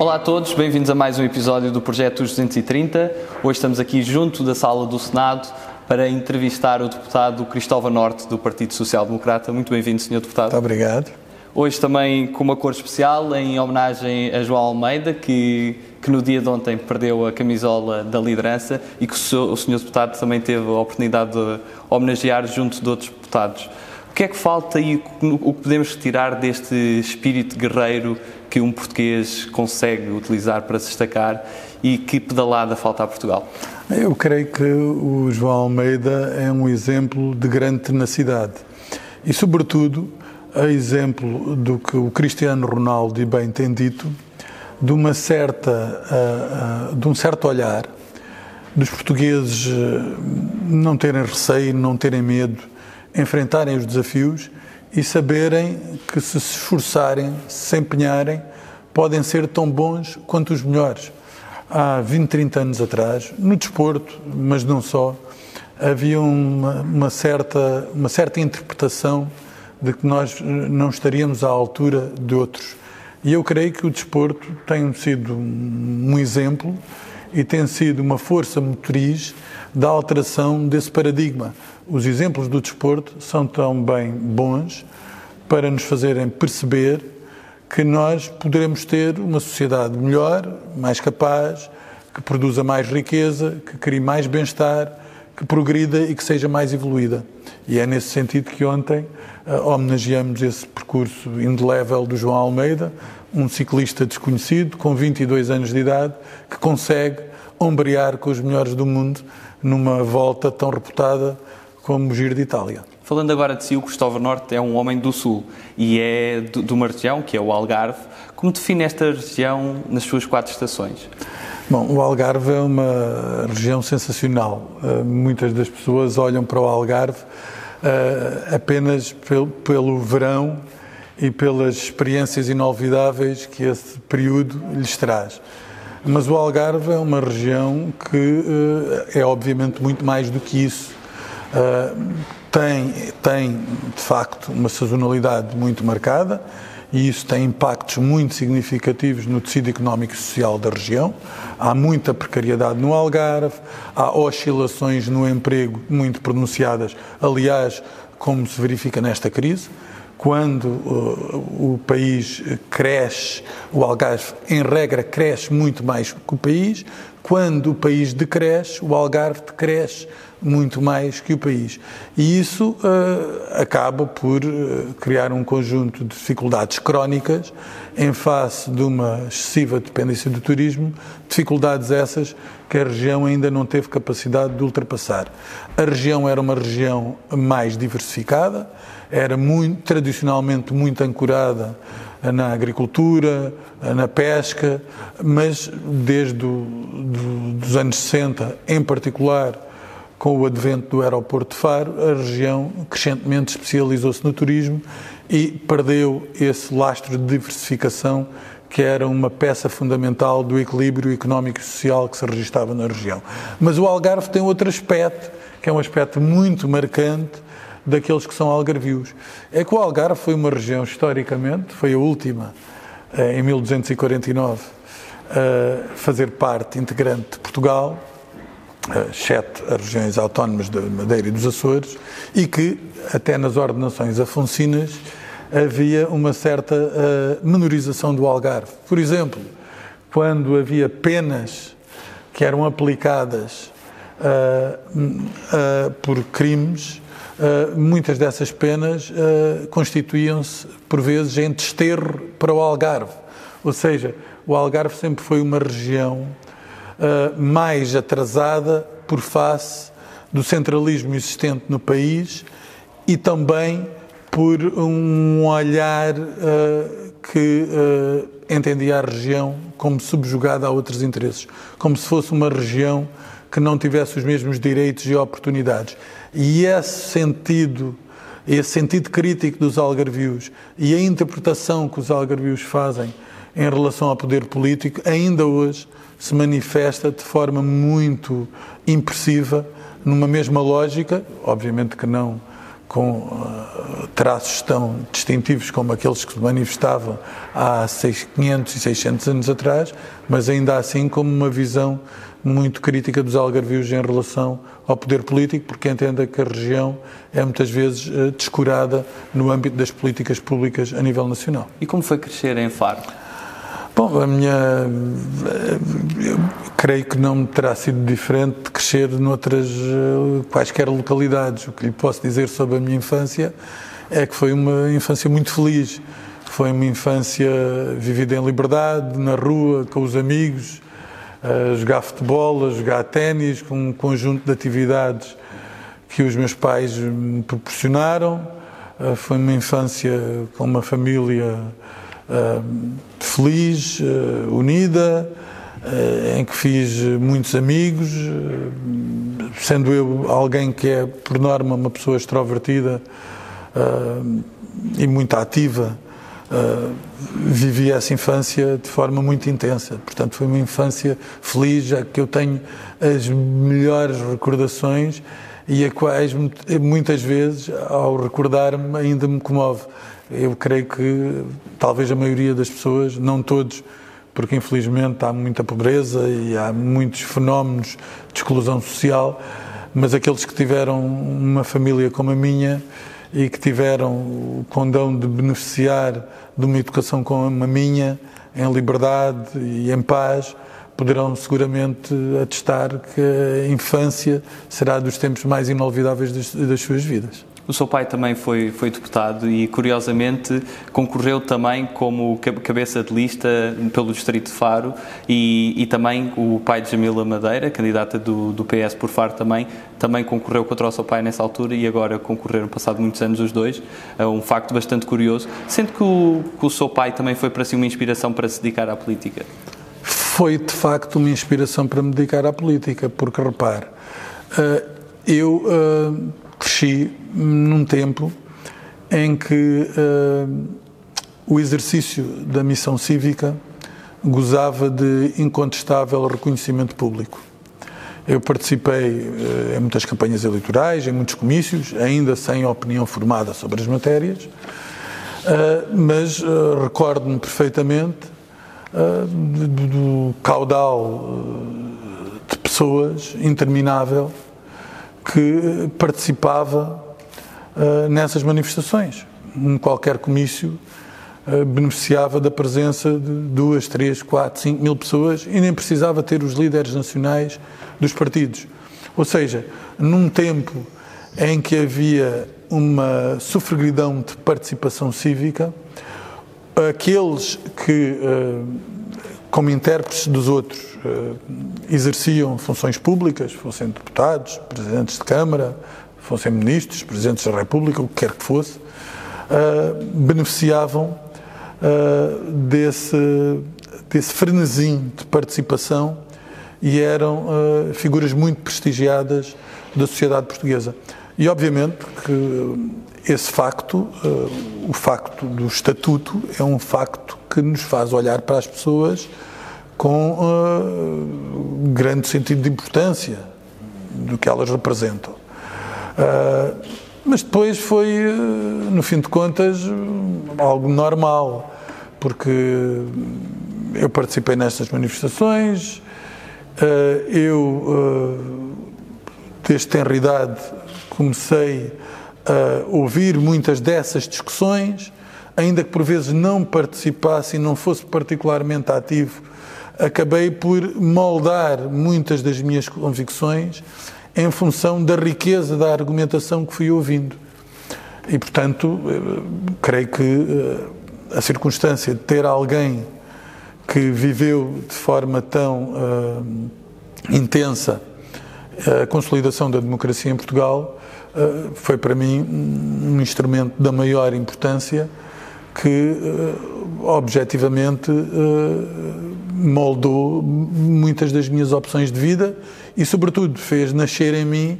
Olá a todos, bem-vindos a mais um episódio do Projeto 230. Hoje estamos aqui junto da sala do Senado para entrevistar o deputado Cristóvão Norte do Partido Social Democrata. Muito bem-vindo, Sr. Deputado. Muito obrigado. Hoje também com uma cor especial em homenagem a João Almeida, que, que no dia de ontem perdeu a camisola da liderança e que o Sr. Deputado também teve a oportunidade de homenagear junto de outros deputados. O que é que falta e o que podemos retirar deste espírito guerreiro que um português consegue utilizar para se destacar e que pedalada falta a Portugal? Eu creio que o João Almeida é um exemplo de grande tenacidade e, sobretudo, a exemplo do que o Cristiano Ronaldo bem tem dito, de uma certa, de um certo olhar dos portugueses eh, não terem receio, não terem medo, enfrentarem os desafios e saberem que se se esforçarem, se empenharem, podem ser tão bons quanto os melhores. Há 20, 30 anos atrás, no desporto, mas não só, havia uma, uma certa, uma certa interpretação de que nós não estaríamos à altura de outros. E eu creio que o desporto tem sido um exemplo e tem sido uma força motriz da alteração desse paradigma. Os exemplos do desporto são também bons para nos fazerem perceber que nós poderemos ter uma sociedade melhor, mais capaz, que produza mais riqueza, que crie mais bem-estar, que progrida e que seja mais evoluída. E é nesse sentido que ontem uh, homenageamos esse percurso indelével do João Almeida, um ciclista desconhecido, com 22 anos de idade, que consegue ombrear com os melhores do mundo numa volta tão reputada como Giro de Itália. Falando agora de si, o Cristóvão Norte é um homem do Sul e é de uma região, que é o Algarve. Como define esta região nas suas quatro estações? Bom, o Algarve é uma região sensacional. Uh, muitas das pessoas olham para o Algarve uh, apenas pelo, verão e pelas experiências inolvidáveis que esse período lhes traz. Mas o Algarve é uma região que uh, é obviamente muito mais do que isso. Uh, tem, tem, de facto, uma sazonalidade muito marcada e isso tem impactos muito significativos no tecido económico e social da região. Há muita precariedade no Algarve, há oscilações no emprego muito pronunciadas, aliás, como se verifica nesta crise quando uh, o país cresce, o Algarve, em regra, cresce muito mais que o país, quando o país decresce, o Algarve decresce muito mais que o país. E isso uh, acaba por uh, criar um conjunto de dificuldades crónicas em face de uma excessiva dependência do turismo, dificuldades essas que a região ainda não teve capacidade de ultrapassar. A região era uma região mais diversificada, era muito, tradicionalmente muito ancorada na agricultura, na pesca, mas desde os anos 60, em particular, com o advento do aeroporto de Faro, a região crescentemente especializou-se no turismo e perdeu esse lastro de diversificação que era uma peça fundamental do equilíbrio económico e social que se registava na região. Mas o Algarve tem outro aspecto, que é um aspecto muito marcante, daqueles que são algarvios. É que o Algarve foi uma região, historicamente, foi a última, eh, em 1249, a fazer parte integrante de Portugal, exceto as regiões autónomas da Madeira e dos Açores, e que, até nas ordenações afonsinas, havia uma certa uh, menorização do Algarve. Por exemplo, quando havia penas que eram aplicadas uh, uh, por crimes, muitas dessas penas constituíam-se, por vezes, em desterro para o Algarve. Ou seja, o Algarve sempre foi uma região uh, mais atrasada por face do centralismo existente no país e também por um olhar que entendia a região como subjugada a outros interesses, como se fosse uma região que não tivesse os mesmos direitos e oportunidades. E esse sentido, esse sentido crítico dos algarvios e a interpretação que os algarvios fazem em relação ao poder político, ainda hoje se manifesta de forma muito impressiva, numa mesma lógica, obviamente que não com uh, traços tão distintivos como aqueles que se manifestavam há 500 e 600 anos atrás, mas ainda assim como uma visão muito crítica dos algarvios em relação ao poder político, porque entenda que a região é muitas vezes uh, descurada no âmbito das políticas públicas a nível nacional. E como foi crescer em Faro? Bom, a minha. Eu creio que não terá sido diferente de crescer noutras eh, quaisquer localidades. O que lhe posso dizer sobre a minha infância é que foi uma infância muito feliz. Foi uma infância vivida em liberdade, na rua, com os amigos, a jogar futebol, a jogar ténis, com um conjunto de atividades que os meus pais me proporcionaram. Eh, foi uma infância com uma família uh, feliz, uh, unida, uh, em que fiz muitos amigos, sendo eu alguém que é, por norma, uma pessoa extrovertida e muito ativa. Uh, vivi essa infância de forma muito intensa. Portanto, foi uma infância feliz, já que eu tenho as melhores recordações e a quais muitas vezes, ao recordar-me, ainda me comove. Eu creio que talvez a maioria das pessoas, não todos, porque infelizmente há muita pobreza e há muitos fenómenos de exclusão social, mas aqueles que tiveram uma família como a minha e que tiveram o condão de beneficiar de uma educação como a minha, em liberdade e em paz, poderão seguramente atestar que a infância será dos tempos mais inolvidáveis das, das suas vidas. O seu pai também foi, foi deputado e, curiosamente, concorreu também como cabeça de lista pelo Distrito de Faro e, e também o pai de Jamila Madeira, candidata do, do PS por Faro também, também concorreu contra o seu pai nessa altura e agora concorreram, passado muitos anos, os dois. É um facto bastante curioso. Sendo que o, que o seu pai também foi para si uma inspiração para se dedicar à política? Foi, de facto, uma inspiração para me dedicar à política, porque, repare, eh, eu eh, cresci num tempo em que uh, o exercício da missão cívica gozava de incontestável reconhecimento público. Eu participei uh, em muitas campanhas eleitorais, em muitos comícios, ainda sem opinião formada sobre as matérias, uh, mas recordo-me perfeitamente do, do caudal de pessoas interminável que participava uh, nessas manifestações. Um qualquer comício uh, beneficiava da presença de duas, três, quatro, cinco mil pessoas e nem precisava ter os líderes nacionais dos partidos. Ou seja, num tempo em que havia uma sofregidão de participação cívica, aqueles que, uh, como intérpretes dos outros, uh, exerciam funções públicas, fossem deputados, presidentes de Câmara, fossem ministros, presidentes da República, o que quer que fosse, uh, beneficiavam uh, desse, desse frenesim de participação e eram figuras muito prestigiadas da sociedade portuguesa. E, obviamente, que esse facto, o facto do estatuto, é um facto que nos faz olhar para as pessoas com grande sentido de importância do que elas representam. Uh, mas depois foi, uh, no fim de contas, algo normal, porque eu participei nestas manifestações, uh, eu, desde tenra idade, comecei a ouvir muitas dessas discussões, ainda que por vezes não participasse e não fosse particularmente ativo, acabei por moldar muitas das minhas convicções em função da riqueza da argumentação que fui ouvindo. E, portanto, eh, creio que eh, a circunstância de ter alguém que viveu de forma tão uh, intensa a consolidação da democracia em Portugal uh, foi para mim um instrumento da maior importância que uh, objetivamente moldou muitas das minhas opções de vida e, sobretudo, fez nascer em mim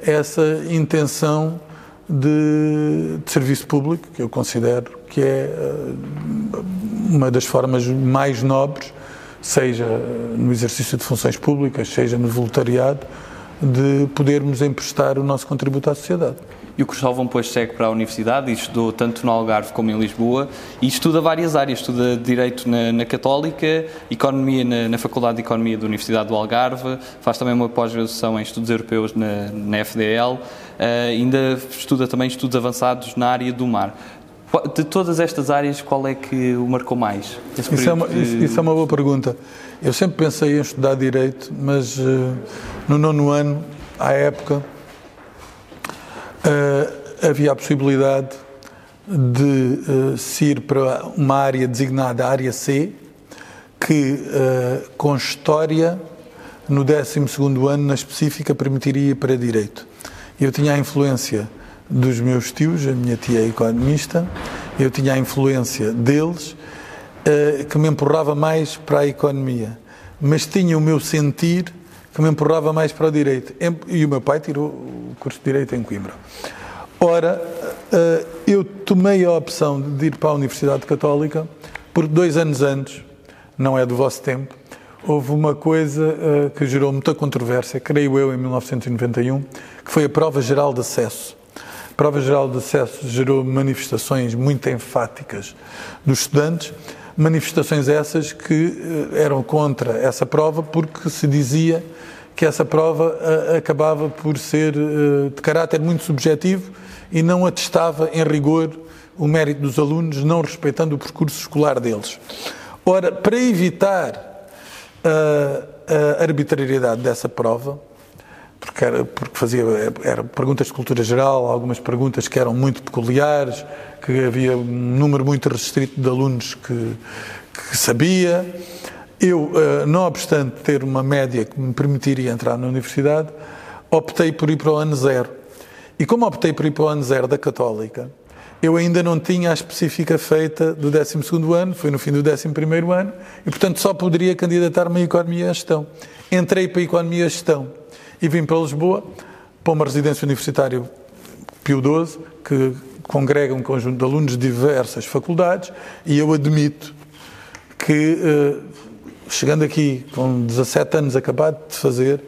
essa intenção de, de, serviço público, que eu considero que é eh, uma das formas mais nobres, seja no exercício de funções públicas, seja no voluntariado, de podermos emprestar o nosso contributo à sociedade. e o Cristóvão depois segue para a universidade e estudou tanto no Algarve como em Lisboa e estuda várias áreas, estuda Direito na, na Católica, Economia na, na, Faculdade de Economia da Universidade do Algarve, faz também uma pós-graduação em Estudos Europeus na, na FDL, uh, ainda estuda também estudos avançados na área do mar. De todas estas áreas, qual é que o marcou mais? Isso é, uma, isso, isso é, uma, boa pergunta. Eu sempre pensei em estudar Direito, mas uh, no nono ano, à época, uh, havia a possibilidade de uh, se ir para uma área designada área C, que com História, no 12 ano, na específica, permitiria para Direito. Eu tinha a influência dos meus tios, a minha tia é economista, eu tinha a influência deles, uh, que me empurrava mais para a economia, mas tinha o meu sentir que me empurrava mais para o direito. E o meu pai tirou o curso de direito em Coimbra. Ora, uh, eu tomei a opção de ir para a Universidade Católica, porque dois anos antes, não é do vosso tempo, houve uma coisa uh, que gerou muita controvérsia, creio eu, em 1991, que foi a prova geral de acesso. A prova geral de acesso gerou manifestações muito enfáticas dos estudantes, manifestações essas que eh, eram contra essa prova porque se dizia que essa prova eh, acabava por ser eh, de caráter muito subjetivo e não atestava em rigor o mérito dos alunos, não respeitando o percurso escolar deles. Ora, para evitar a, a arbitrariedade dessa prova, porque, era, porque fazia era perguntas de cultura geral, algumas perguntas que eram muito peculiares, que havia um número muito restrito de alunos que, que sabia. Eu, eh, não obstante ter uma média que me permitiria entrar na universidade, optei por ir para o ano zero. E como optei por ir para o ano zero da Católica, eu ainda não tinha a específica feita do 12 ano, foi no fim do 11 ano, e portanto só poderia candidatar-me a Economia e Gestão. Entrei para a Economia e Gestão e vim para Lisboa, para uma residência universitária Pio XII, que congrega um conjunto de alunos de diversas faculdades, e eu admito que, eh, chegando aqui com 17 anos acabado de fazer,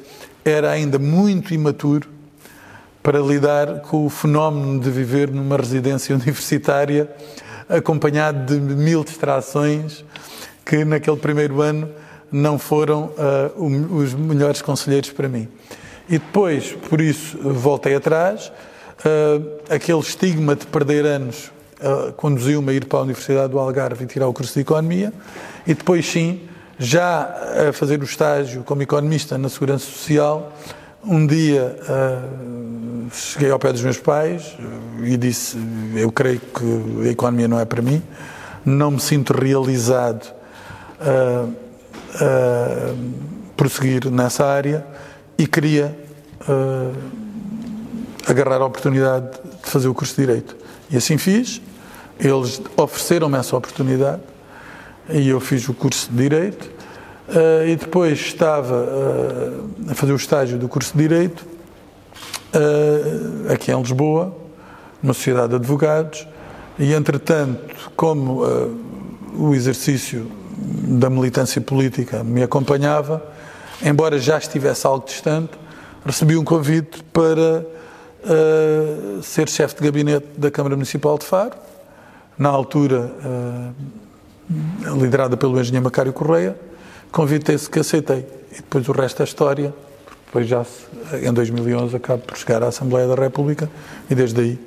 era ainda muito imaturo para lidar com o fenómeno de viver numa residência universitária acompanhado de mil distrações que naquele primeiro ano não foram uh, os melhores conselheiros para mim. E depois, por isso, voltei atrás. Uh, aquele estigma de perder anos uh, conduziu-me a ir para a Universidade do Algarve e tirar o curso de Economia. E depois, sim, já a fazer o estágio como economista na Segurança Social, um dia uh, cheguei ao pé dos meus pais e disse: Eu creio que a economia não é para mim, não me sinto realizado a prosseguir nessa área e queria uh, agarrar a oportunidade de fazer o curso de Direito. E assim fiz. Eles ofereceram-me essa oportunidade e eu fiz o curso de Direito. Uh, e depois estava uh, a fazer o estágio do curso de Direito aqui em Lisboa, numa sociedade de advogados, e entretanto, como o exercício da militância política me acompanhava, embora já estivesse algo distante, recebi um convite para uh, ser chefe de gabinete da Câmara Municipal de Faro, na altura uh, liderada pelo engenheiro Macário Correia, convite esse que aceitei. E depois o resto é história, depois já em 2011 acabo por chegar à Assembleia da República e desde aí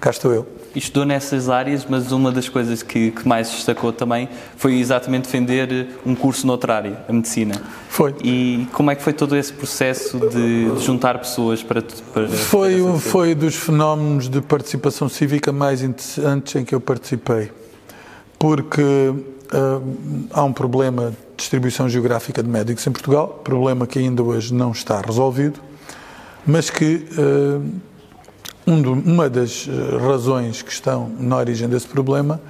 cá estou eu estudou nessas áreas, mas uma das coisas que, que, mais destacou também foi exatamente defender um curso noutra área, a medicina. Foi. E como é que foi todo esse processo de, de juntar pessoas para. para foi, um, foi dos fenómenos de participação cívica mais interessantes em que eu participei. Porque uh, há um problema de distribuição geográfica de médicos em Portugal, problema que ainda hoje não está resolvido, mas que. Uh, um do, uma das eh, razões que estão na origem desse problema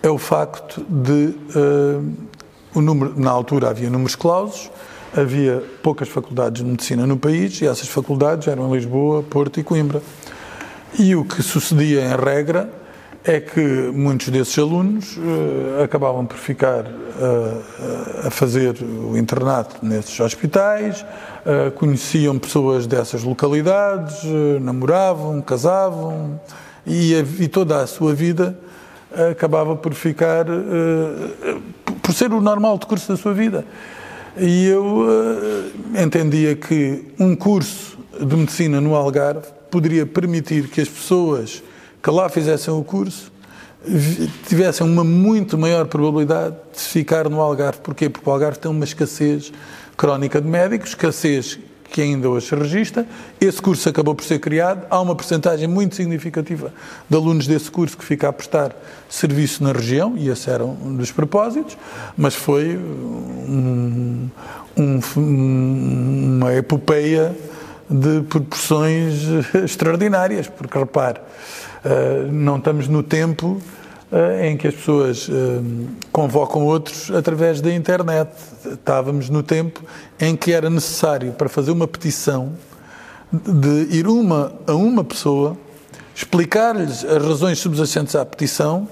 é o facto de uh, o número, na altura havia números clausos, havia poucas faculdades de medicina no país e essas faculdades eram em Lisboa, Porto e Coimbra. E o que sucedia em regra é que muitos desses alunos uh, acabavam por ficar uh, a fazer o internato nesses hospitais, uh, conheciam pessoas dessas localidades, namoravam, casavam e, a, e, toda a sua vida acabava por ficar, por ser o normal decurso da sua vida. E eu entendia que um curso de medicina no Algarve poderia permitir que as pessoas que lá fizessem o curso tivessem uma muito maior probabilidade de ficar no Algarve. Porquê? Porque o Algarve tem uma escassez crónica de médicos, escassez que ainda hoje se registra. Esse curso acabou por ser criado. Há uma percentagem muito significativa de alunos desse curso que fica a prestar serviço na região, e esse era um dos propósitos, mas foi um, um, uma epopeia de proporções extraordinárias, porque repare, eh, não estamos no tempo eh, em que as pessoas eh, convocam outros através da internet. Estávamos no tempo em que era necessário, para fazer uma petição, de ir uma a uma pessoa, explicar-lhes as razões subjacentes à petição,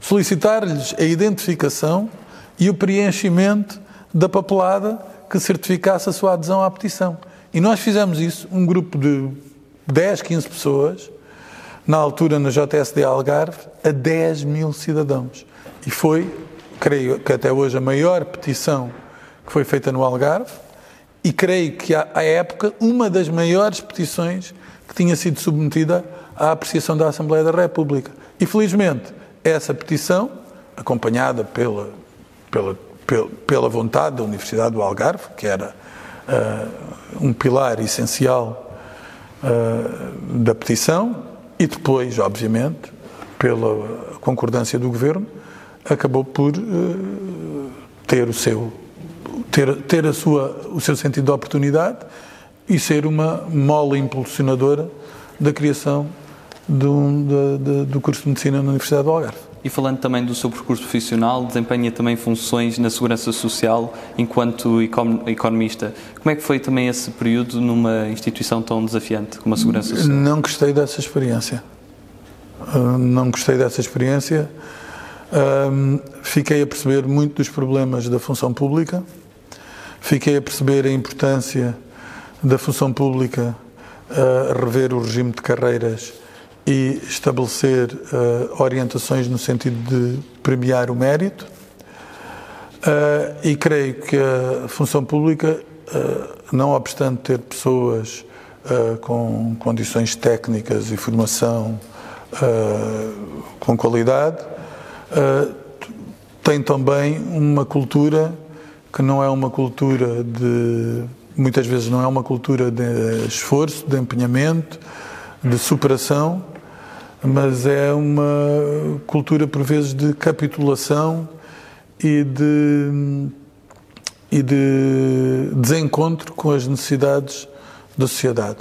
solicitar-lhes a identificação e o preenchimento da papelada que certificasse a sua adesão à petição. E nós fizemos isso, um grupo de 10, 15 pessoas, na altura na JSD Algarve, a 10 mil cidadãos. E foi, creio que até hoje, a maior petição que foi feita no Algarve, e creio que, à época, uma das maiores petições que tinha sido submetida à apreciação da Assembleia da República. E, felizmente, essa petição, acompanhada pela, pela, pela, pela vontade da Universidade do Algarve, que era um pilar essencial uh, da petição, e depois, obviamente, pela concordância do governo, acabou por uh, ter o seu ter, ter a sua, o seu sentido de oportunidade e ser uma mola impulsionadora da criação de, de, do curso de Medicina na Universidade do Algarve. E falando também do seu percurso profissional, desempenha também funções na segurança social enquanto economista. Como é que foi também esse período numa instituição tão desafiante como a segurança social? Não gostei dessa experiência. Ah, não gostei dessa experiência. Fiquei a perceber muito dos problemas da função pública. Fiquei a perceber a importância da função pública a rever o regime de carreiras e estabelecer uh, orientações no sentido de premiar o mérito. Uh, e creio que a função pública, uh, não obstante ter pessoas com condições técnicas e formação com qualidade, tem também uma cultura que não é uma cultura de. muitas vezes não é uma cultura de esforço, de empenhamento, de superação, mas é uma cultura, por vezes, de capitulação e de, e de desencontro com as necessidades da sociedade.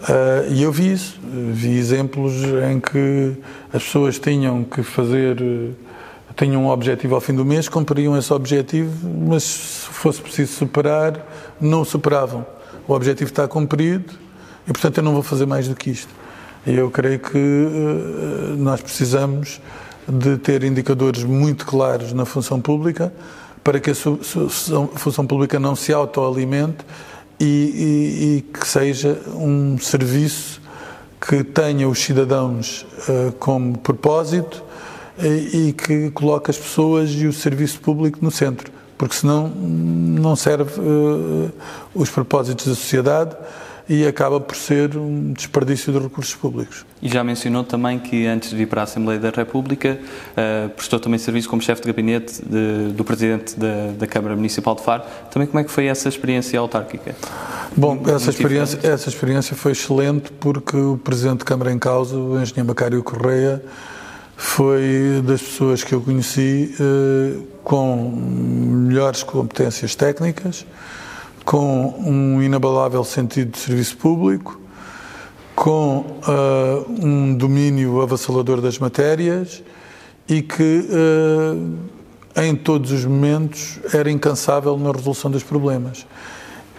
Uh, e eu vi isso, vi exemplos em que as pessoas tinham que fazer, tinham um objetivo ao fim do mês, cumpriam esse objetivo, mas se fosse preciso superar, não superavam. O objetivo está cumprido e, portanto, eu não vou fazer mais do que isto. E eu creio que eh, nós precisamos de ter indicadores muito claros na função pública para que a função pública não se autoalimente e, e, e que seja um serviço que tenha os cidadãos uh, como propósito e, e, que coloque as pessoas e o serviço público no centro, porque senão não serve os propósitos da sociedade e acaba por ser um desperdício de recursos públicos. E já mencionou também que antes de vir para a Assembleia da República uh, prestou também serviço como chefe de gabinete de, do Presidente da, da, Câmara Municipal de Faro. Também como é que foi essa experiência autárquica? Bom, essa experiência, essa experiência foi excelente porque o Presidente de Câmara em causa, o Engenheiro Macário Correia, foi das pessoas que eu conheci uh, com melhores competências técnicas, com um inabalável sentido de serviço público, com uh, um domínio avassalador das matérias e que, uh, em todos os momentos, era incansável na resolução dos problemas.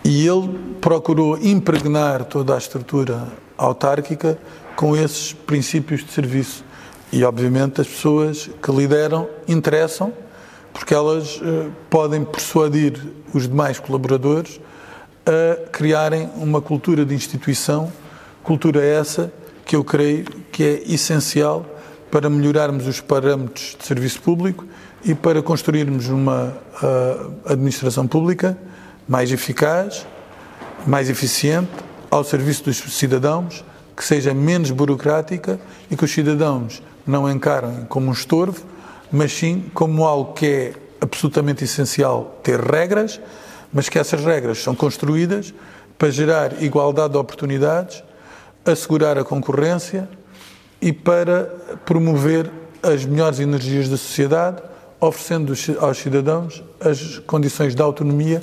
E ele procurou impregnar toda a estrutura autárquica com esses princípios de serviço E, obviamente, as pessoas que lideram interessam, porque elas uh, podem persuadir os demais colaboradores a criarem uma cultura de instituição, cultura essa que eu creio que é essencial para melhorarmos os parâmetros de serviço público e para construirmos uma uh, administração pública mais eficaz, mais eficiente, ao serviço dos cidadãos, que seja menos burocrática e que os cidadãos não encarem como um estorvo, mas sim como algo que é absolutamente essencial ter regras, mas que essas regras são construídas para gerar igualdade de oportunidades, assegurar a concorrência e para promover as melhores energias da sociedade, oferecendo aos cidadãos as condições de autonomia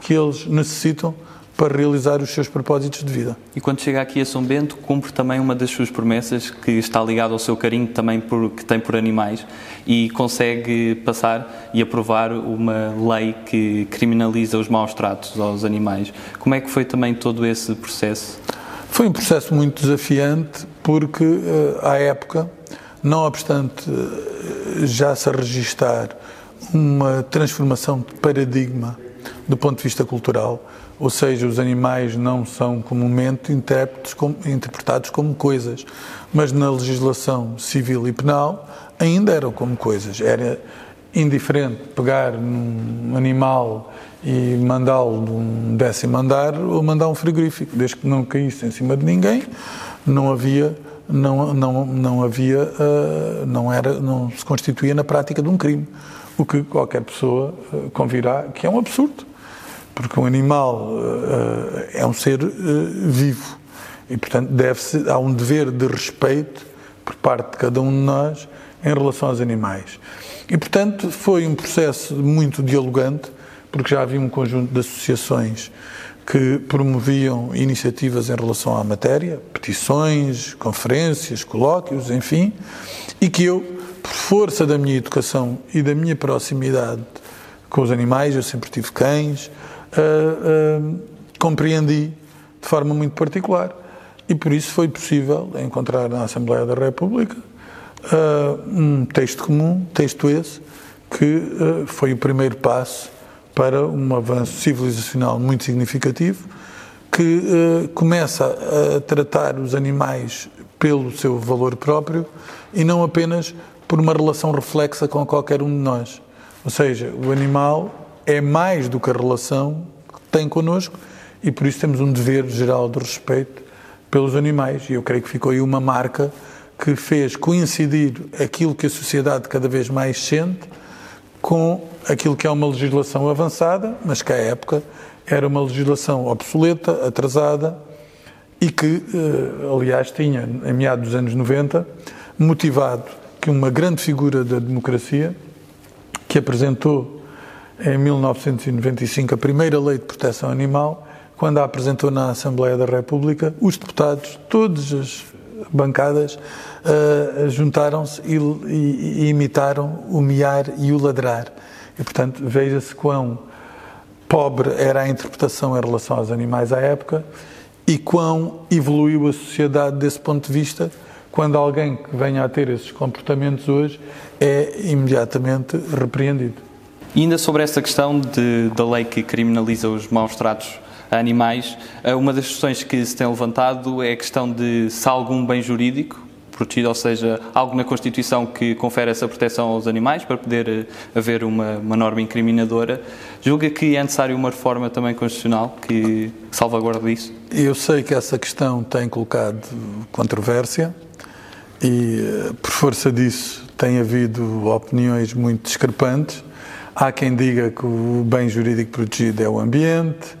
que eles necessitam para realizar os seus propósitos de vida. E quando chega aqui a São Bento, cumpre também uma das suas promessas, que está ligada ao seu carinho também por, que tem por animais, e consegue passar e aprovar uma lei que criminaliza os maus tratos aos animais. Como é que foi também todo esse processo? Foi um processo muito desafiante, porque eh, à época, não obstante eh, já se registar uma transformação de paradigma do ponto de vista cultural, ou seja, os animais não são comumente interpretados como coisas, mas na legislação civil e penal ainda eram como coisas. Era indiferente pegar num animal e mandá-lo de um décimo andar ou mandar um frigorífico, desde que não caísse em cima de ninguém, não havia não, não, não havia, uh, não, era, não se constituía na prática de um crime, o que qualquer pessoa uh, convirá que é um absurdo porque um animal uh, é um ser uh, vivo e, portanto, deve-se há um dever de respeito por parte de cada um de nós em relação aos animais. E, portanto, foi um processo muito dialogante, porque já havia um conjunto de associações que promoviam iniciativas em relação à matéria, petições, conferências, colóquios, enfim, e que eu, por força da minha educação e da minha proximidade com os animais, eu sempre tive cães, uh, uh, compreendi de forma muito particular. E por isso foi possível encontrar na Assembleia da República uh, um texto comum, texto esse, que foi o primeiro passo para um avanço civilizacional muito significativo, que começa a tratar os animais pelo seu valor próprio e não apenas por uma relação reflexa com qualquer um de nós. Ou seja, o animal é mais do que a relação que tem connosco e por isso temos um dever geral de respeito pelos animais. E eu creio que ficou aí uma marca que fez coincidir aquilo que a sociedade cada vez mais sente com aquilo que é uma legislação avançada, mas que à época era uma legislação obsoleta, atrasada e que, eh, aliás, tinha, em meados dos anos 90, motivado que uma grande figura da democracia, que apresentou em 1995 a primeira lei de proteção animal, quando a apresentou na Assembleia da República, os deputados, todas as bancadas, uh, juntaram-se e, e, e, imitaram o miar e o ladrar. E, portanto, veja-se quão pobre era a interpretação em relação aos animais à época e quão evoluiu a sociedade desse ponto de vista, quando alguém que venha a ter esses comportamentos hoje é imediatamente repreendido. E ainda sobre essa questão de, da lei que criminaliza os maus tratos a animais, eh, uma das questões que se tem levantado é a questão de se há algum bem jurídico protegido, ou seja, algo na Constituição que confere essa proteção aos animais para poder eh, haver uma, uma norma incriminadora. Julga que é necessário uma reforma também constitucional que salvaguarde isso? Eu sei que essa questão tem colocado controvérsia e, eh, por força disso, tem havido opiniões muito discrepantes. Há quem diga que o bem jurídico protegido é o ambiente,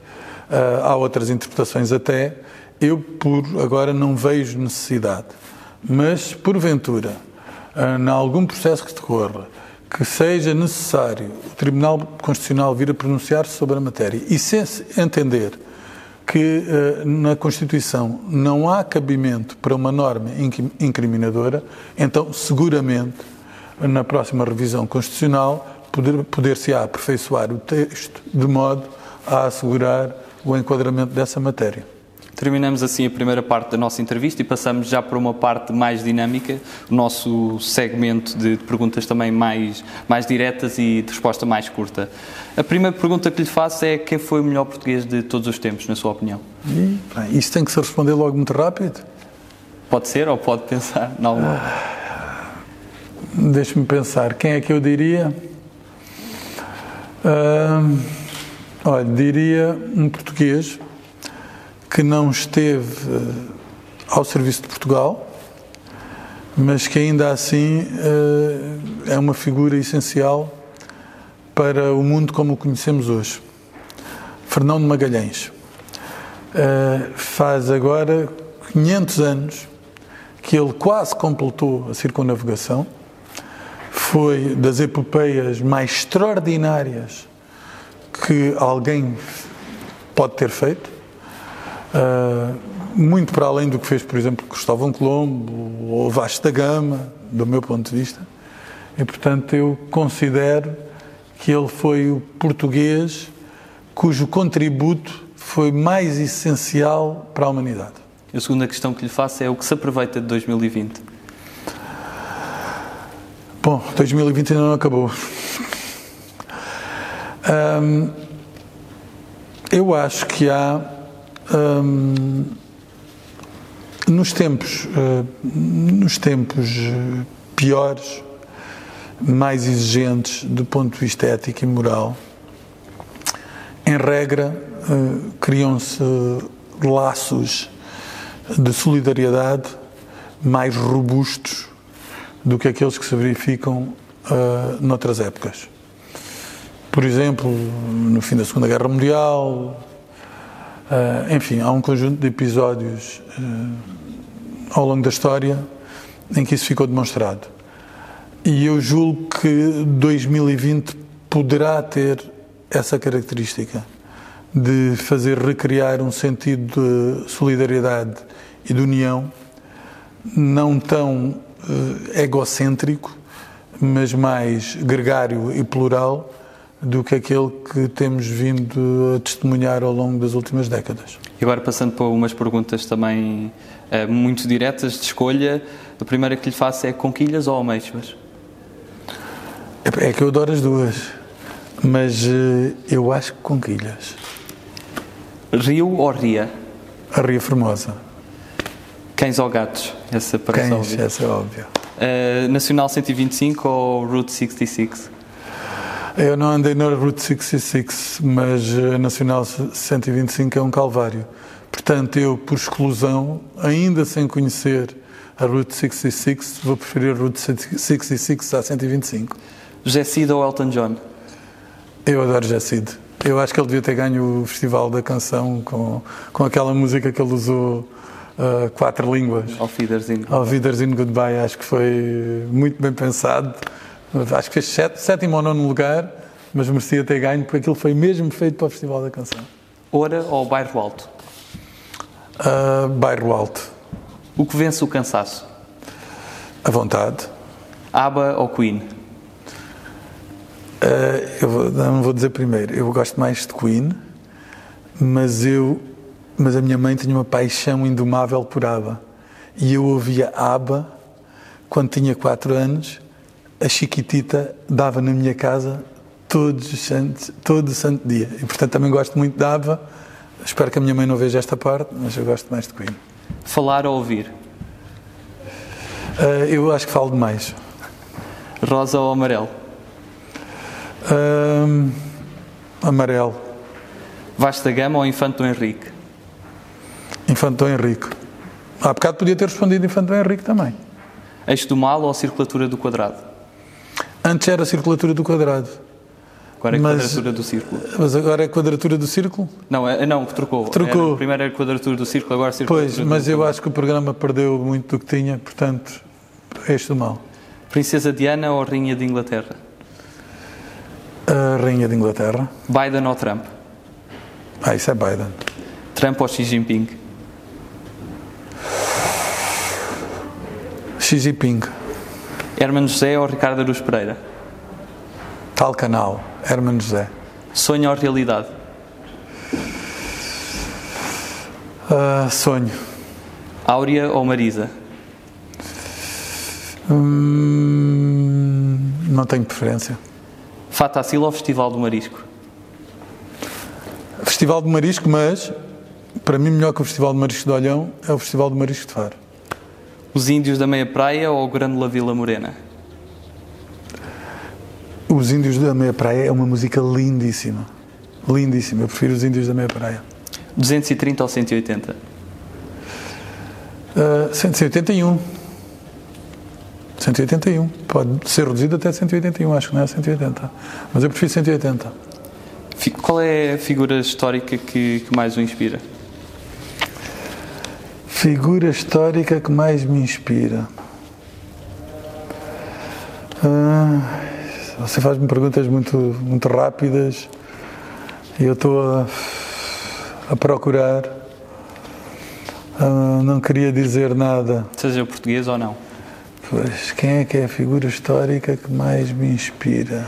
uh, há outras interpretações até. Eu, por agora, não vejo necessidade. Mas, porventura, uh, em algum processo que decorra, que seja necessário o Tribunal Constitucional vir a pronunciar-se sobre a matéria e se entender que uh, na Constituição não há cabimento para uma norma incriminadora, então seguramente na próxima revisão constitucional poder-se poder aperfeiçoar o texto de modo a assegurar o enquadramento dessa matéria. Terminamos assim a primeira parte da nossa entrevista e passamos já para uma parte mais dinâmica, o nosso segmento de perguntas também mais, mais diretas e de resposta mais curta. A primeira pergunta que lhe faço é quem foi o melhor português de todos os tempos, na sua opinião? E, bem, isso tem que se responder logo muito rápido? Pode ser ou pode pensar em alguma? Deixe-me pensar, quem é que eu diria? Uh, olha, diria um português que não esteve uh, ao serviço de Portugal, mas que ainda assim uh, é uma figura essencial para o mundo como o conhecemos hoje. Fernão de Magalhães. Uh, faz agora 500 anos que ele quase completou a circunnavegação. Foi das epopeias mais extraordinárias que alguém pode ter feito. Uh, muito para além do que fez, por exemplo, Cristóvão Colombo ou Vasco da Gama, do meu ponto de vista. E, portanto, eu considero que ele foi o português cujo contributo foi mais essencial para a humanidade. A segunda questão que lhe faço é o que se aproveita de 2020? Bom, 2020 ainda não acabou. Eu acho que há nos tempos, uh, nos tempos piores, mais exigentes do ponto de vista ético e moral, em regra, uh, criam-se laços de solidariedade mais robustos do que aqueles que se verificam uh, noutras épocas. Por exemplo, no fim da Segunda Guerra Mundial, Uh, enfim, há um conjunto de episódios uh, ao longo da história em que isso ficou demonstrado. E eu julgo que 2020 poderá ter essa característica de fazer recriar um sentido de solidariedade e de união, não tão egocêntrico, mas mais gregário e plural do que aquele que temos vindo a testemunhar ao longo das últimas décadas. E agora passando para umas perguntas também uh, muito diretas de escolha, a primeira que lhe faço é conquilhas ou ameixas? É, é que eu adoro as duas, mas uh, eu acho que conquilhas. Rio ou Ria? A Ria Formosa. Cães ou gatos? Essa parece Cães, óbvia. essa é óbvia. Uh, Nacional 125 ou Route 66? Eu não andei na Route 66, mas a Nacional 125 é um calvário. Portanto, eu, por exclusão, ainda sem conhecer a Route 66, vou preferir a Route 66 à 125. José Cid ou Elton John? Eu adoro José Cid. Eu acho que ele devia ter ganho o Festival da Canção com, com aquela música que ele usou uh, quatro línguas. Auf Wiedersehen. Auf Wiedersehen Goodbye. Acho que foi muito bem pensado. Acho que fez set, sétimo ou nono lugar, mas merecia ter ganho, porque aquilo foi mesmo feito para o Festival da Canção. Ora ou Bairro Alto? Uh, bairro Alto. O que vence o cansaço? A vontade. ABBA ou Queen? Uh, eu vou, não vou dizer primeiro, eu gosto mais de Queen, mas eu, mas a minha mãe tinha uma paixão indomável por ABBA. E eu ouvia ABBA quando tinha 4 anos a Chiquitita dava na minha casa todos os santos, todo o santo dia. E, portanto, também gosto muito da Ava. Espero que a minha mãe não veja esta parte, mas eu gosto mais de Queen. Falar ou ouvir? Uh, eu acho que falo demais. Rosa ou amarelo? Uh, amarelo. Vasta Gama ou Infante do Henrique? Infante do Henrique. Há bocado podia ter respondido Infante do Henrique também. Eixo do mal ou circulatura do quadrado? Antes era a circulatura do quadrado. Agora é a mas, quadratura do círculo. Mas agora é a quadratura do círculo? Não, é, não trocou. Trocou. Era, primeiro era a quadratura do círculo, agora a circulatura Pois, mas eu acho que o programa perdeu muito do que tinha, portanto, é este do mal. Princesa Diana ou Rainha de Inglaterra? A Rainha de Inglaterra. Biden ou Trump? Ah, isso é Biden. Trump ou Xi Jinping? Xi Jinping. Hermano José ou Ricardo Aruz Pereira? Tal canal, Hermano José. Sonho ou realidade? Uh, sonho. Áurea ou Marisa? Hum, não tenho preferência. Fatacil ou Festival do Marisco? Festival do Marisco, mas para mim melhor que o Festival do Marisco de Olhão é o Festival do Marisco de Faro. Os Índios da Meia Praia ou Grândola Vila Morena? Os Índios da Meia Praia é uma música lindíssima. Lindíssima. Eu prefiro os Índios da Meia Praia. 230 ou 180? Uh, 181. 181. Pode ser reduzido até 181, acho que não é 180. Mas eu prefiro 180. Qual é a figura histórica que, que mais o inspira? Figura histórica que mais me inspira. Ah, você faz-me perguntas muito, muito rápidas e eu estou a, a procurar. Ah, não queria dizer nada. Seja português ou não? Pois, quem é que é a figura histórica que mais me inspira?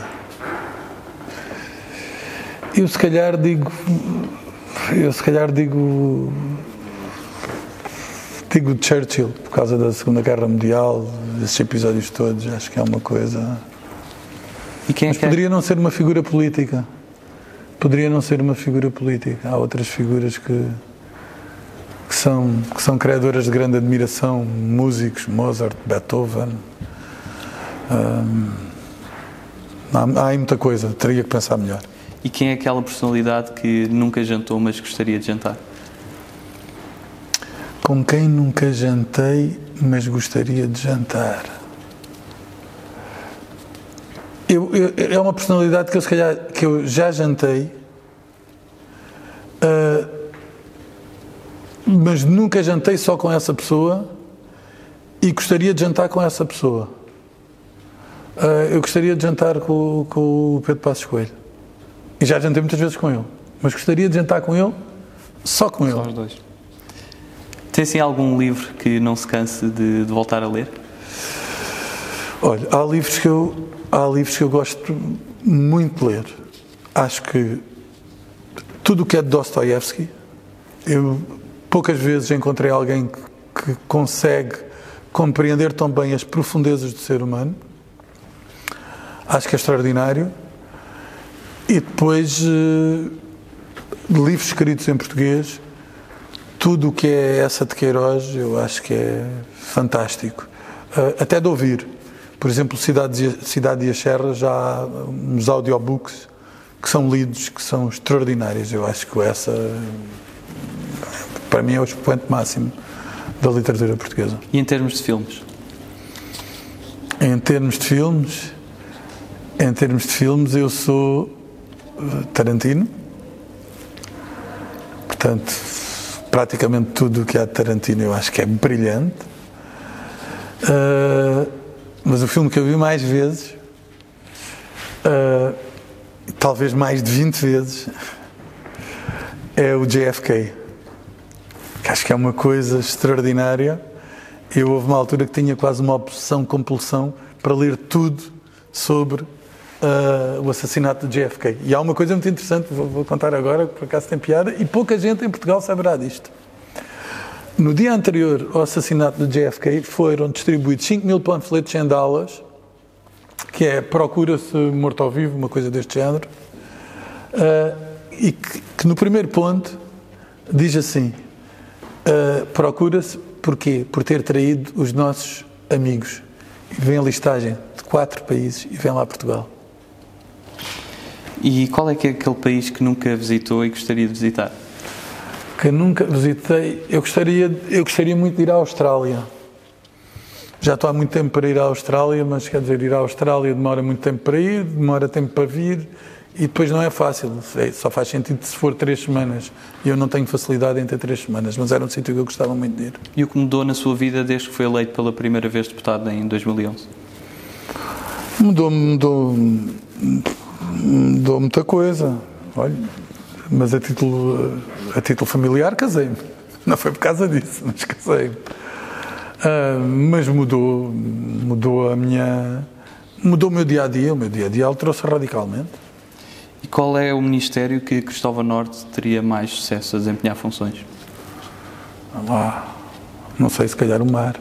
Eu se calhar digo. Eu se calhar digo. Digo Churchill, por causa da Segunda Guerra Mundial, desses episódios todos, acho que é uma coisa. E quem é Mas que é? poderia não ser uma figura política. Poderia não ser uma figura política. Há outras figuras que, que, são, que são criadoras de grande admiração, músicos, Mozart, Beethoven. Hum, há, há aí muita coisa, teria que pensar melhor. E quem é aquela personalidade que nunca jantou, mas gostaria de jantar? Com quem nunca jantei, mas gostaria de jantar. Eu, eu- é uma personalidade que eu, se calhar, que eu já jantei, ah, mas nunca jantei só com essa pessoa e gostaria de jantar com essa pessoa. Ah, eu gostaria de jantar com, com o Pedro Passos Coelho. E já jantei muitas vezes com ele, mas gostaria de jantar com ele só com Só ele. os dois. Tem assim algum livro que não se canse de, de voltar a ler? Olha, há livros que eu há livros que eu gosto muito de ler. Acho que tudo o que é de Dostoiévski, eu poucas vezes encontrei alguém que, que consegue compreender tão bem as profundezas do ser humano. Acho que é extraordinário. E depois eh, livros escritos em português, tudo o que é essa de Queiroz, eu acho que é fantástico. Uh, até de ouvir. Por exemplo, Cidade, e- Cidade e a Serra já há uns audiobooks que são lidos, que são extraordinários. Eu acho que essa, para mim, é o expoente máximo da literatura portuguesa. E em termos de filmes? Em termos de filmes, em termos de filmes, eu sou uh, Tarantino. Portanto, praticamente tudo o que há de Tarantino eu acho que é brilhante. Uh, mas o filme que eu vi mais vezes, uh, talvez mais de 20 vezes, é o JFK. Que acho que é uma coisa extraordinária. Eu houve uma altura que tinha quase uma obsessão, compulsão para ler tudo sobre ah, o assassinato de JFK. E há uma coisa muito interessante, vou, vou contar agora, que por acaso tem piada, e pouca gente em Portugal saberá disto. No dia anterior ao assassinato de JFK foram distribuídos 5 mil panfletos em Dallas, que é procura-se morto ao vivo, uma coisa deste género, ah, e que, que no primeiro ponto diz assim: Uh, procura-se porquê? Por ter traído os nossos amigos. E vem a listagem de quatro países e vem lá Portugal. E qual é que é aquele país que nunca visitou e gostaria de visitar? Que nunca visitei. Eu gostaria, eu gostaria muito de ir à Austrália. Já estou há muito tempo para ir à Austrália, mas quer dizer, ir à Austrália demora muito tempo para ir, demora tempo para vir e depois não é fácil. É, Só faz sentido se for três semanas. E eu não tenho facilidade em ter três semanas, mas era um sítio que eu gostava muito de ir. E o que mudou na sua vida desde que foi eleito pela primeira vez deputado em 2011? Mudou, mudou, mudou muita coisa. Olha, mas a título, a título familiar casei-me. Não foi por causa disso, mas casei-me. Ah, mas mudou, mudou a minha, mudou o meu dia a dia. O meu dia a dia alterou-se radicalmente. E qual é o ministério que Cristóvão Norte teria mais sucesso a desempenhar funções? lá, não sei, se calhar o mar.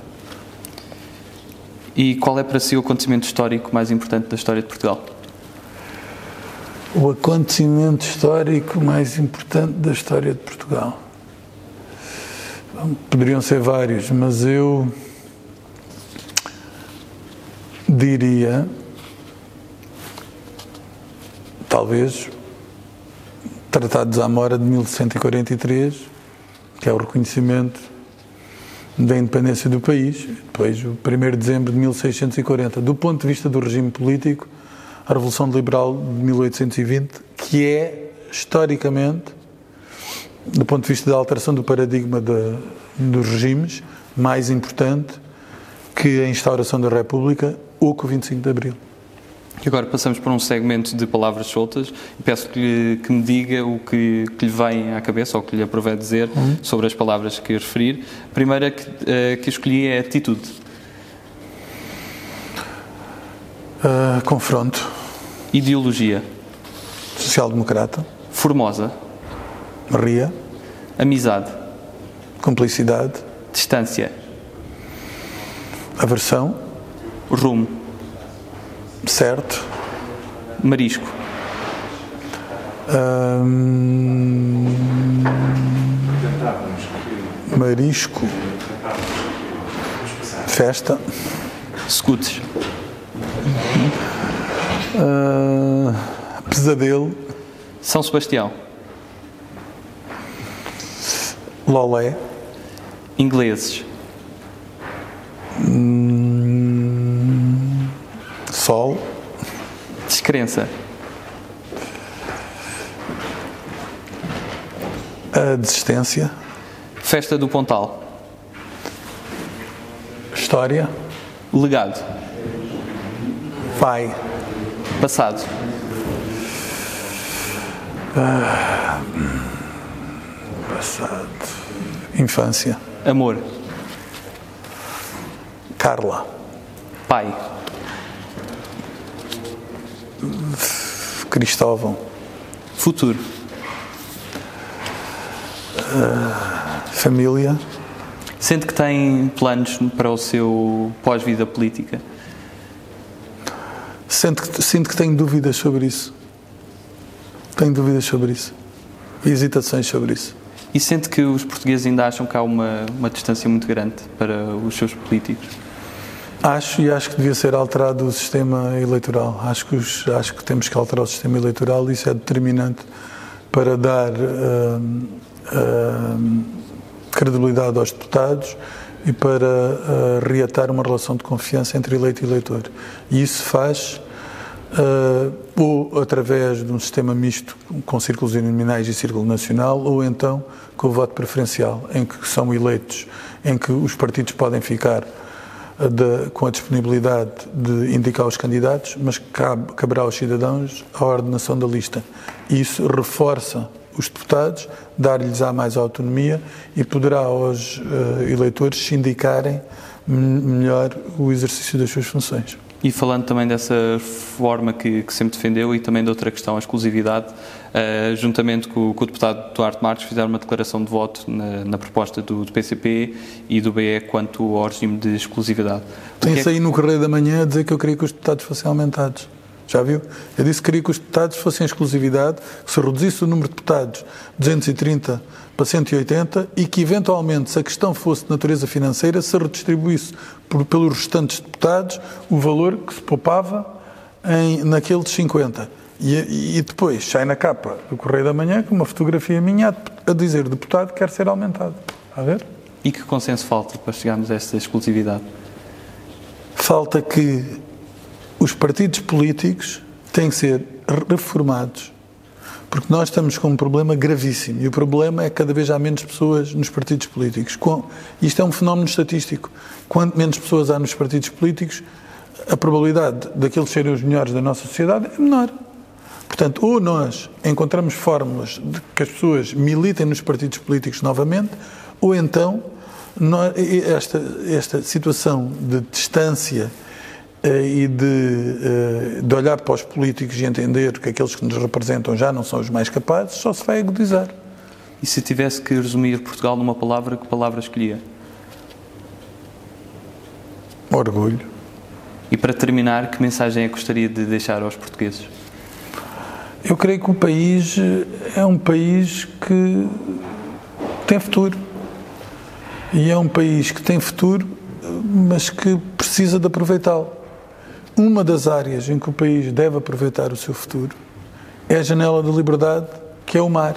E qual é para si o acontecimento histórico mais importante da história de Portugal? O acontecimento histórico mais importante da história de Portugal. Poderiam ser vários, mas eu diria, talvez, Tratado de Zamora de 1143, que é o reconhecimento da independência do país, depois o 1 de dezembro de 1640. Do ponto de vista do regime político, a Revolução Liberal de 1820, que é, historicamente, do ponto de vista da alteração do paradigma de, dos regimes, mais importante que a instauração da República ou que o 25 de Abril. E agora passamos para um segmento de palavras soltas e peço que, que me diga o que, que, lhe vem à cabeça ou que lhe aprove dizer uhum. sobre as palavras que referir. A primeira que, uh, que escolhi é atitude. Uh, confronto. Ideologia. Social-democrata. Formosa. Ria. Amizade. Cumplicidade. Distância. Aversão. Rumo. Certo. Marisco. Hum... Marisco. Festa. Scutes. Uh... Pesadelo. São Sebastião. Lolé. Ingleses. Hum, sol. Descrença. A desistência. Festa do Pontal. História. Legado. Pai. Passado. Ah, passado. Infância. Amor. Carla. Pai. Cristóvão. Futuro. Uh, família. Sente que tem planos para o seu pós-vida política? Sinto que, sinto que tenho dúvidas sobre isso. Tenho dúvidas sobre isso. E hesitações sobre isso. E sente que os portugueses ainda acham que há uma, uma distância muito grande para os seus políticos? Acho e acho que devia ser alterado o sistema eleitoral. Acho que, os, acho que temos que alterar o sistema eleitoral e isso é determinante para dar uh, uh, credibilidade aos deputados e para uh, reatar uma relação de confiança entre eleito e eleitor. E isso faz uh, ou através de um sistema misto com círculos uninominais e círculo nacional, ou então com o voto preferencial, em que são eleitos, em que os partidos podem ficar uh, de, com a disponibilidade de indicar os candidatos, mas cabe, caberá aos cidadãos a ordenação da lista. Isso reforça os deputados, dar-lhes a mais autonomia e poderá aos uh, eleitores sindicarem melhor o exercício das suas funções. E falando também dessa forma que, que, sempre defendeu e também de outra questão, a exclusividade, uh, juntamente com, com, o deputado Duarte Marques, fizeram uma declaração de voto na, na proposta do, do, PCP e do BE quanto ao regime de exclusividade. Tem-se é... aí no Correio da Manhã a dizer que eu queria que os deputados fossem aumentados. Já viu? Eu disse que queria que os deputados fossem exclusividade, que se reduzisse o número de deputados 230 para 180 e que, eventualmente, se a questão fosse de natureza financeira, se redistribuísse por, pelos restantes deputados o valor que se poupava em, naqueles 50. E, e, depois sai na capa do Correio da Manhã com uma fotografia minha a, a dizer deputado quer ser aumentado. A ver? E que consenso falta para chegarmos a esta exclusividade? Falta que os partidos políticos têm que ser reformados porque nós estamos com um problema gravíssimo e o problema é que cada vez há menos pessoas nos partidos políticos. Isto é um fenómeno estatístico. Quanto menos pessoas há nos partidos políticos, a probabilidade daqueles serem os melhores da nossa sociedade é menor. Portanto, ou nós encontramos fórmulas de que as pessoas militem nos partidos políticos novamente, ou então esta, esta situação de distância e de, eh, de, olhar para os políticos e entender que aqueles que nos representam já não são os mais capazes, só se vai agudizar. E se tivesse que resumir Portugal numa palavra, que palavra escolhia? Orgulho. E para terminar, que mensagem é que gostaria de deixar aos portugueses? Eu creio que o país é um país que tem futuro. E é um país que tem futuro, mas que precisa de aproveitá-lo. Uma das áreas em que o país deve aproveitar o seu futuro é a janela da liberdade, que é o mar.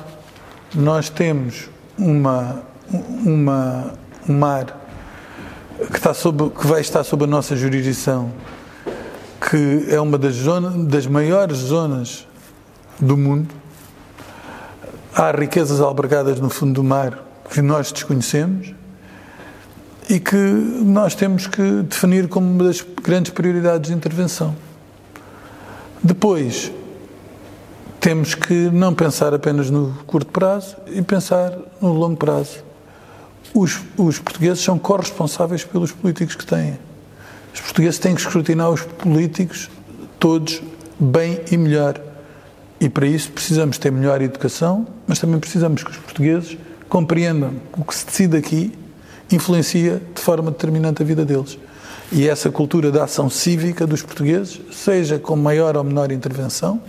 Nós temos uma, uma, um mar que, está sob, que vai estar sob a nossa jurisdição, que é uma das, das maiores zonas do mundo. Há riquezas albergadas no fundo do mar que nós desconhecemos e que nós temos que definir como uma das grandes prioridades de intervenção. Depois, temos que não pensar apenas no curto prazo e pensar no longo prazo. Os, os portugueses são corresponsáveis pelos políticos que têm. Os portugueses têm que escrutinar os políticos todos bem e melhor. E para isso precisamos ter melhor educação, mas também precisamos que os portugueses compreendam o que se decide aqui influencia de forma determinante a vida deles. E essa cultura da ação cívica dos portugueses, seja com maior ou menor intervenção,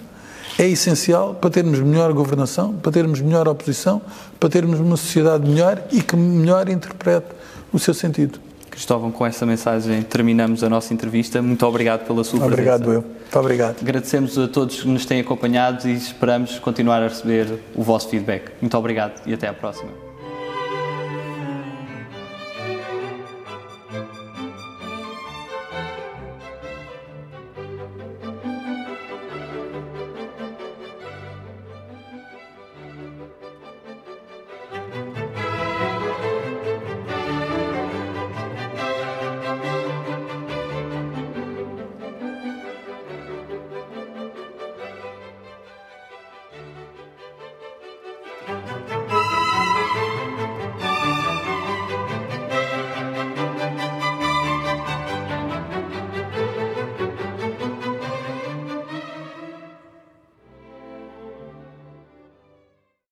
é essencial para termos melhor governação, para termos melhor oposição, para termos uma sociedade melhor e que melhor interprete o seu sentido. Cristóvão, com essa mensagem terminamos a nossa entrevista. Muito obrigado pela sua obrigado, presença. Obrigado, eu. Muito obrigado. Agradecemos a todos que nos têm acompanhado e esperamos continuar a receber o vosso feedback. Muito obrigado e até à próxima.